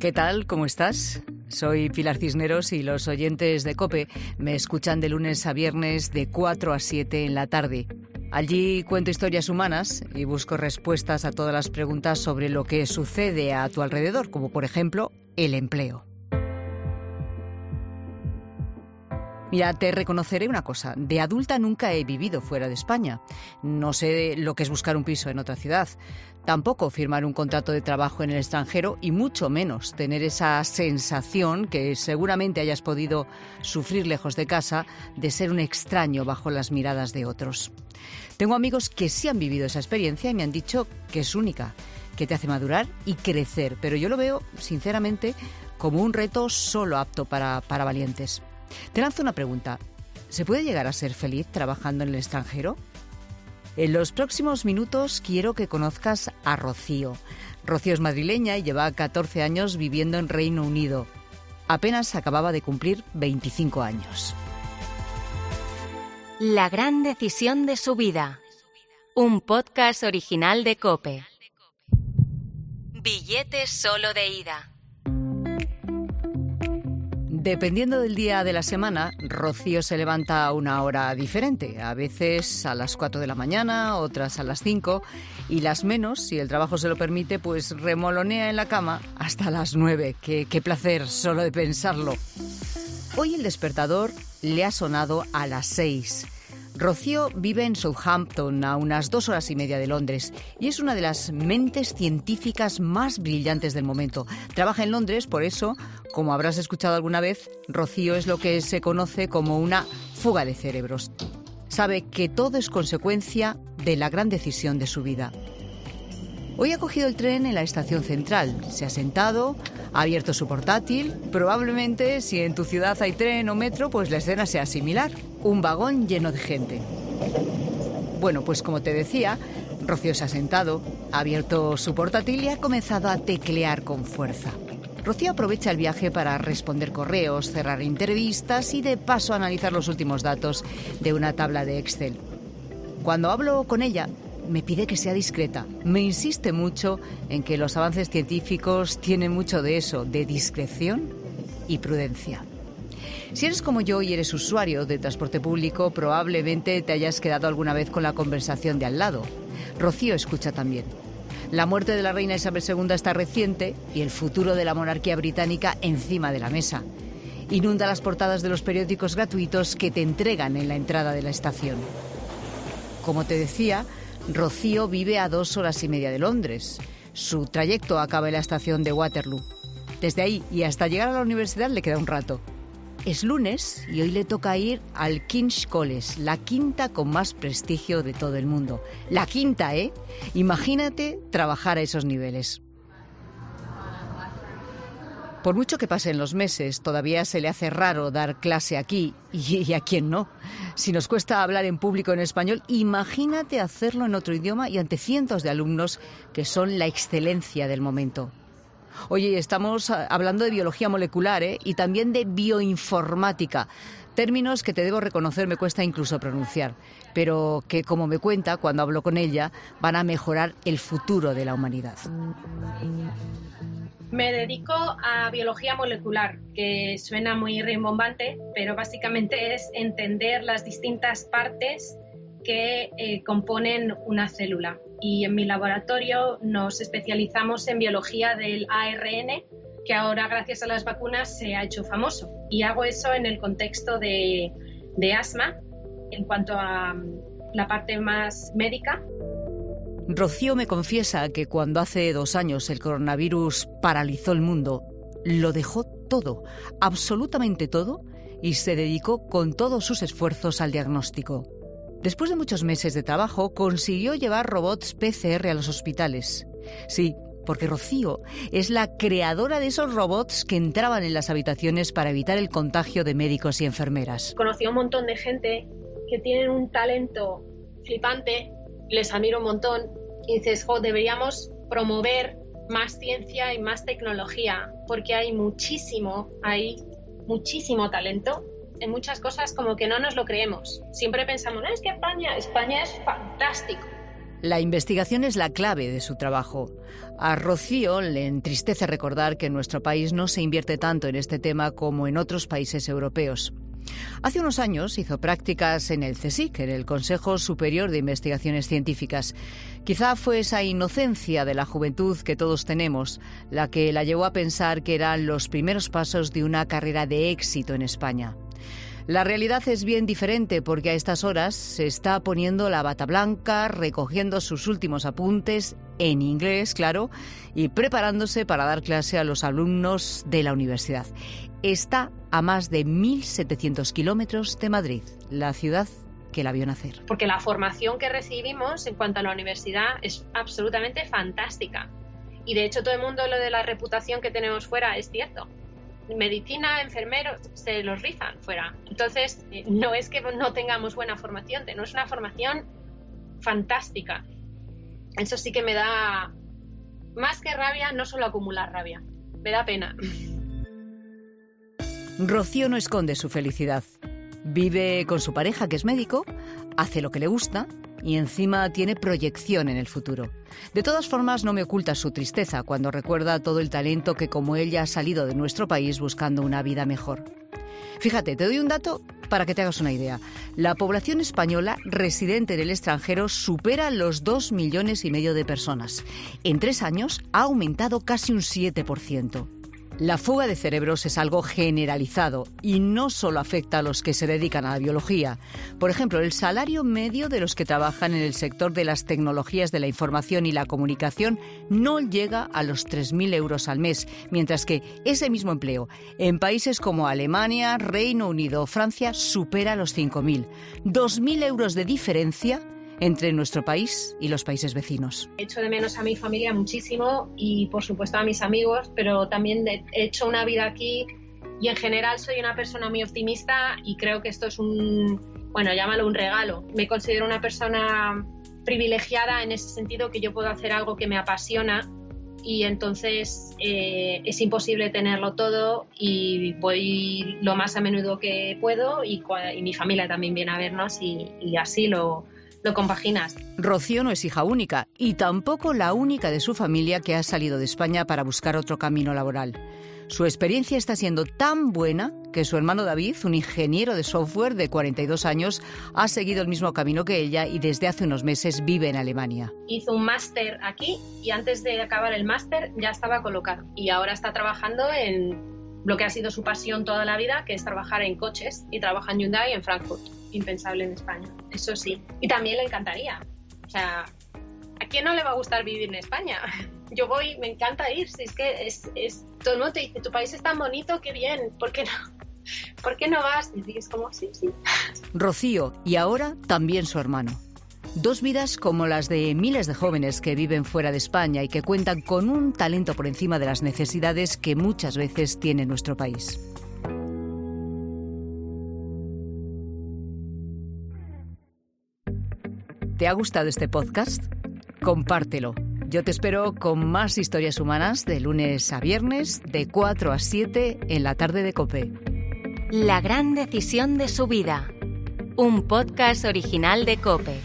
¿Qué tal? ¿Cómo estás? Soy Pilar Cisneros y los oyentes de Cope me escuchan de lunes a viernes de 4 a 7 en la tarde. Allí cuento historias humanas y busco respuestas a todas las preguntas sobre lo que sucede a tu alrededor, como por ejemplo el empleo. Mira, te reconoceré una cosa. De adulta nunca he vivido fuera de España. No sé lo que es buscar un piso en otra ciudad. Tampoco firmar un contrato de trabajo en el extranjero y mucho menos tener esa sensación que seguramente hayas podido sufrir lejos de casa de ser un extraño bajo las miradas de otros. Tengo amigos que sí han vivido esa experiencia y me han dicho que es única, que te hace madurar y crecer, pero yo lo veo, sinceramente, como un reto solo apto para, para valientes. Te lanzo una pregunta. ¿Se puede llegar a ser feliz trabajando en el extranjero? En los próximos minutos quiero que conozcas a Rocío. Rocío es madrileña y lleva 14 años viviendo en Reino Unido. Apenas acababa de cumplir 25 años. La gran decisión de su vida. Un podcast original de Cope. Billetes solo de ida. Dependiendo del día de la semana, Rocío se levanta a una hora diferente, a veces a las 4 de la mañana, otras a las 5, y las menos, si el trabajo se lo permite, pues remolonea en la cama hasta las 9. Qué, qué placer solo de pensarlo. Hoy el despertador le ha sonado a las 6. Rocío vive en Southampton, a unas dos horas y media de Londres, y es una de las mentes científicas más brillantes del momento. Trabaja en Londres, por eso, como habrás escuchado alguna vez, Rocío es lo que se conoce como una fuga de cerebros. Sabe que todo es consecuencia de la gran decisión de su vida. Hoy ha cogido el tren en la estación central, se ha sentado, ha abierto su portátil. Probablemente, si en tu ciudad hay tren o metro, pues la escena sea similar. Un vagón lleno de gente. Bueno, pues como te decía, Rocío se ha sentado, ha abierto su portátil y ha comenzado a teclear con fuerza. Rocío aprovecha el viaje para responder correos, cerrar entrevistas y de paso analizar los últimos datos de una tabla de Excel. Cuando hablo con ella, me pide que sea discreta. Me insiste mucho en que los avances científicos tienen mucho de eso, de discreción y prudencia. Si eres como yo y eres usuario de transporte público, probablemente te hayas quedado alguna vez con la conversación de al lado. Rocío escucha también. La muerte de la reina Isabel II está reciente y el futuro de la monarquía británica encima de la mesa. Inunda las portadas de los periódicos gratuitos que te entregan en la entrada de la estación. Como te decía, Rocío vive a dos horas y media de Londres. Su trayecto acaba en la estación de Waterloo. Desde ahí y hasta llegar a la universidad le queda un rato. Es lunes y hoy le toca ir al King's College, la quinta con más prestigio de todo el mundo. La quinta, ¿eh? Imagínate trabajar a esos niveles. Por mucho que pasen los meses, todavía se le hace raro dar clase aquí y, a quién no. Si nos cuesta hablar en público en español, imagínate hacerlo en otro idioma y ante cientos de alumnos que son la excelencia del momento. Oye, estamos hablando de biología molecular ¿eh? y también de bioinformática, términos que te debo reconocer me cuesta incluso pronunciar, pero que, como me cuenta cuando hablo con ella, van a mejorar el futuro de la humanidad. Me dedico a biología molecular, que suena muy rimbombante, pero básicamente es entender las distintas partes que eh, componen una célula. Y en mi laboratorio nos especializamos en biología del ARN, que ahora gracias a las vacunas se ha hecho famoso. Y hago eso en el contexto de, asma, en cuanto a mm, la parte más médica, Rocío me confiesa que cuando hace dos años el coronavirus paralizó el mundo, lo dejó todo, absolutamente todo, y se dedicó con todos sus esfuerzos al diagnóstico. Después de muchos meses de trabajo, consiguió llevar robots PCR a los hospitales. Sí, porque Rocío es la creadora de esos robots que entraban en las habitaciones para evitar el contagio de médicos y enfermeras. Conocí a un montón de gente que tienen un talento flipante, les admiro un montón y dices, jo, deberíamos promover más ciencia y más tecnología, porque hay muchísimo, hay muchísimo talento en muchas cosas como que no nos lo creemos. Siempre pensamos, no, es que España, España es fantástico. La investigación es la clave de su trabajo. A Rocío le entristece recordar que en nuestro país no se invierte tanto en este tema como en otros países europeos. Hace unos años hizo prácticas en el CSIC, en el Consejo Superior de Investigaciones Científicas. Quizá fue esa inocencia de la juventud que todos tenemos la que la llevó a pensar que eran los primeros pasos de una carrera de éxito en España. La realidad es bien diferente porque a estas horas se está poniendo la bata blanca, recogiendo sus últimos apuntes en inglés, claro, y preparándose para dar clase a los alumnos de la universidad. Está a más de 1.700 kilómetros de Madrid, la ciudad que la vio nacer. Porque la formación que recibimos en cuanto a la universidad es absolutamente fantástica. Y de hecho todo el mundo lo de la reputación que tenemos fuera es cierto medicina, enfermeros, se los rifan fuera. Entonces, eh, no es que no tengamos buena formación, tenemos una formación fantástica. Eso sí que me da más que rabia, no solo acumular rabia, me da pena. Rocío no esconde su felicidad. Vive con su pareja, que es médico, hace lo que le gusta y encima tiene proyección en el futuro. De todas formas, no me oculta su tristeza cuando recuerda todo el talento que como ella ha salido de nuestro país buscando una vida mejor. Fíjate, te doy un dato para que te hagas una idea. La población española residente en el extranjero supera los 2 millones y medio de personas. En tres años ha aumentado casi un 7%. La fuga de cerebros es algo generalizado y no solo afecta a los que se dedican a la biología. Por ejemplo, el salario medio de los que trabajan en el sector de las tecnologías de la información y la comunicación no llega a los 3.000 euros al mes, mientras que ese mismo empleo en países como Alemania, Reino Unido o Francia supera los 5.000. 2.000 euros de diferencia entre nuestro país y los países vecinos. He hecho de menos a mi familia muchísimo y por supuesto a mis amigos, pero también he hecho una vida aquí y en general soy una persona muy optimista y creo que esto es un, bueno, llámalo un regalo. Me considero una persona privilegiada en ese sentido que yo puedo hacer algo que me apasiona y entonces eh, es imposible tenerlo todo y voy lo más a menudo que puedo y, mi familia también viene a vernos y así lo, lo compaginas. Rocío no es hija única y tampoco la única de su familia que ha salido de España para buscar otro camino laboral. Su experiencia está siendo tan buena que su hermano David, un ingeniero de software de 42 años, ha seguido el mismo camino que ella y desde hace unos meses vive en Alemania. Hizo un máster aquí y antes de acabar el máster ya estaba colocado y ahora está trabajando en lo que ha sido su pasión toda la vida, que es trabajar en coches, y trabaja en Hyundai en Frankfurt. Impensable en España, eso sí. Y también le encantaría. O sea, ¿a quién no le va a gustar vivir en España? Yo voy, me encanta ir, si es que es, es, todo el mundo te dice, tu país es tan bonito, qué bien, ¿por qué no? ¿Por qué no vas? Y dices como, sí, sí. Rocío, y ahora también su hermano. Dos vidas como las de miles de jóvenes que viven fuera de España y que cuentan con un talento por encima de las necesidades que muchas veces tiene nuestro país. ¿Te ha gustado este podcast? Compártelo. Yo te espero con más historias humanas de lunes a viernes, de 4 a 7 en la tarde de Cope. La gran decisión de su vida. Un podcast original de Cope.